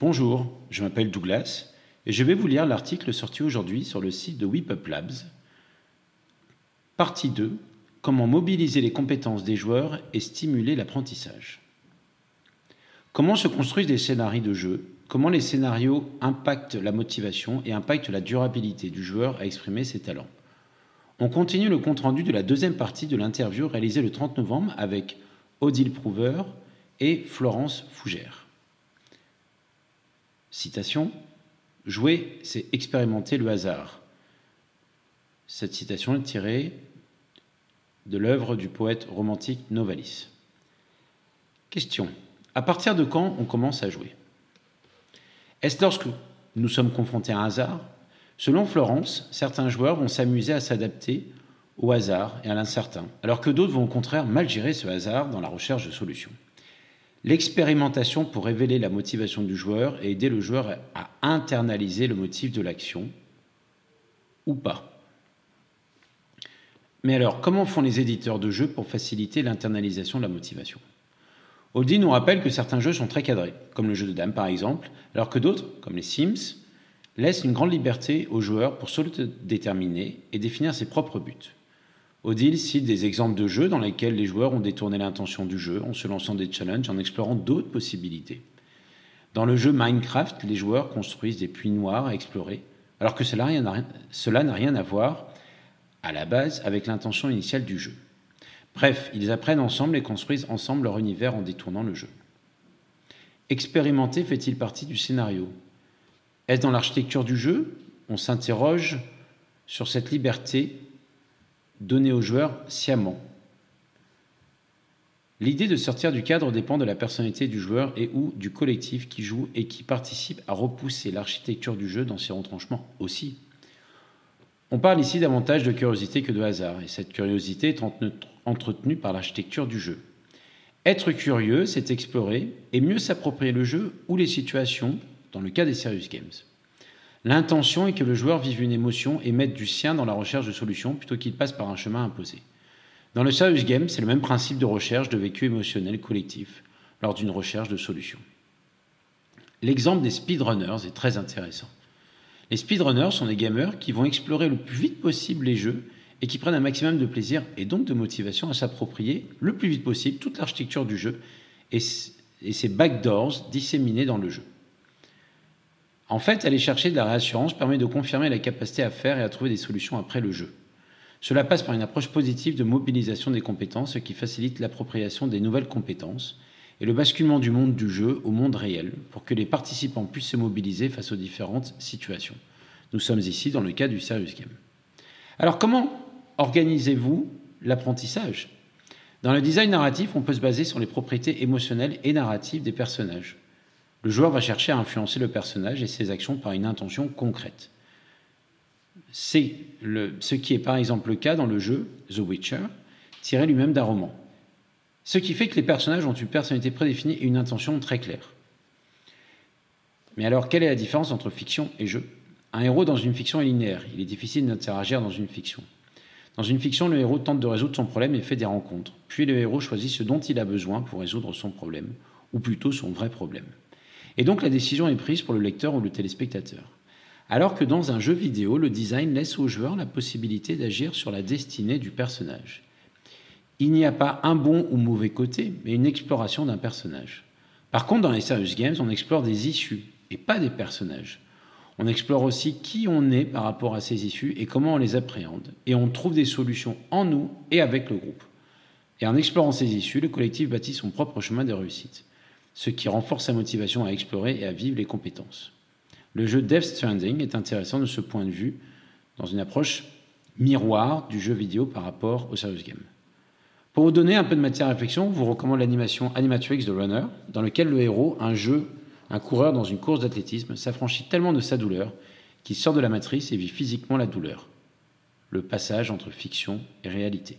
Bonjour, je m'appelle Douglas et je vais vous lire l'article sorti aujourd'hui sur le site de WePup Labs. Partie 2 Comment mobiliser les compétences des joueurs et stimuler l'apprentissage. Comment se construisent des scénarios de jeu? Comment les scénarios impactent la motivation et impactent la durabilité du joueur à exprimer ses talents? On continue le compte-rendu de la deuxième partie de l'interview réalisée le 30 novembre avec Odile Prouver et Florence Fougère. Citation Jouer, c'est expérimenter le hasard. Cette citation est tirée de l'œuvre du poète romantique Novalis. Question. À partir de quand on commence à jouer? Est-ce lorsque nous sommes confrontés à un hasard? Selon Florence, certains joueurs vont s'amuser à s'adapter au hasard et à l'incertain, alors que d'autres vont au contraire mal gérer ce hasard dans la recherche de solutions. L'expérimentation pour révéler la motivation du joueur et aider le joueur à internaliser le motif de l'action ou pas. Mais alors, comment font les éditeurs de jeux pour faciliter l'internalisation de la motivation? Audi nous rappelle que certains jeux sont très cadrés, comme le jeu de dames par exemple, alors que d'autres, comme les Sims, laissent une grande liberté aux joueurs pour se déterminer et définir ses propres buts. Odile cite des exemples de jeux dans lesquels les joueurs ont détourné l'intention du jeu en se lançant des challenges, en explorant d'autres possibilités. Dans le jeu Minecraft, les joueurs construisent des puits noirs à explorer, alors que cela n'a rien à voir à la base avec l'intention initiale du jeu. Bref, ils apprennent ensemble et construisent ensemble leur univers en détournant le jeu. Expérimenter fait-il partie du scénario Est-ce dans l'architecture du jeu? On s'interroge sur cette liberté donné aux joueurs sciemment. L'idée de sortir du cadre dépend de la personnalité du joueur et ou du collectif qui joue et qui participe à repousser l'architecture du jeu dans ses retranchements aussi. On parle ici davantage de curiosité que de hasard, et cette curiosité est entretenue par l'architecture du jeu. Être curieux, c'est explorer et mieux s'approprier le jeu ou les situations, dans le cas des serious games. L'intention est que le joueur vive une émotion et mette du sien dans la recherche de solutions plutôt qu'il passe par un chemin imposé. Dans le serious game, c'est le même principe de recherche de vécu émotionnel collectif lors d'une recherche de solutions. L'exemple des speedrunners est très intéressant. Les speedrunners sont des gamers qui vont explorer le plus vite possible les jeux et qui prennent un maximum de plaisir et donc de motivation à s'approprier le plus vite possible toute l'architecture du jeu et ses backdoors disséminés dans le jeu. En fait, aller chercher de la réassurance permet de confirmer la capacité à faire et à trouver des solutions après le jeu. Cela passe par une approche positive de mobilisation des compétences, ce qui facilite l'appropriation des nouvelles compétences et le basculement du monde du jeu au monde réel pour que les participants puissent se mobiliser face aux différentes situations. Nous sommes ici dans le cas du Serious Game. Alors comment organisez-vous l'apprentissage? Dans le design narratif, on peut se baser sur les propriétés émotionnelles et narratives des personnages. Le joueur va chercher à influencer le personnage et ses actions par une intention concrète. C'est ce qui est par exemple le cas dans le jeu The Witcher, tiré lui-même d'un roman. Ce qui fait que les personnages ont une personnalité prédéfinie et une intention très claire. Mais alors, quelle est la différence entre fiction et jeu? Un héros dans une fiction est linéaire. Il est difficile d'interagir dans une fiction. Dans une fiction, le héros tente de résoudre son problème et fait des rencontres. Puis le héros choisit ce dont il a besoin pour résoudre son problème, ou plutôt son vrai problème. Et donc la décision est prise pour le lecteur ou le téléspectateur. Alors que dans un jeu vidéo, le design laisse au joueur la possibilité d'agir sur la destinée du personnage. Il n'y a pas un bon ou mauvais côté, mais une exploration d'un personnage. Par contre, dans les serious games, on explore des issues et pas des personnages. On explore aussi qui on est par rapport à ces issues et comment on les appréhende. Et on trouve des solutions en nous et avec le groupe. Et en explorant ces issues, le collectif bâtit son propre chemin de réussite ce qui renforce sa motivation à explorer et à vivre les compétences. Le jeu Death Stranding est intéressant de ce point de vue, dans une approche miroir du jeu vidéo par rapport au serious game. Pour vous donner un peu de matière à réflexion, je vous recommande l'animation Animatrix de Runner, dans lequel le héros, un jeu, un coureur dans une course d'athlétisme, s'affranchit tellement de sa douleur qu'il sort de la matrice et vit physiquement la douleur. Le passage entre fiction et réalité.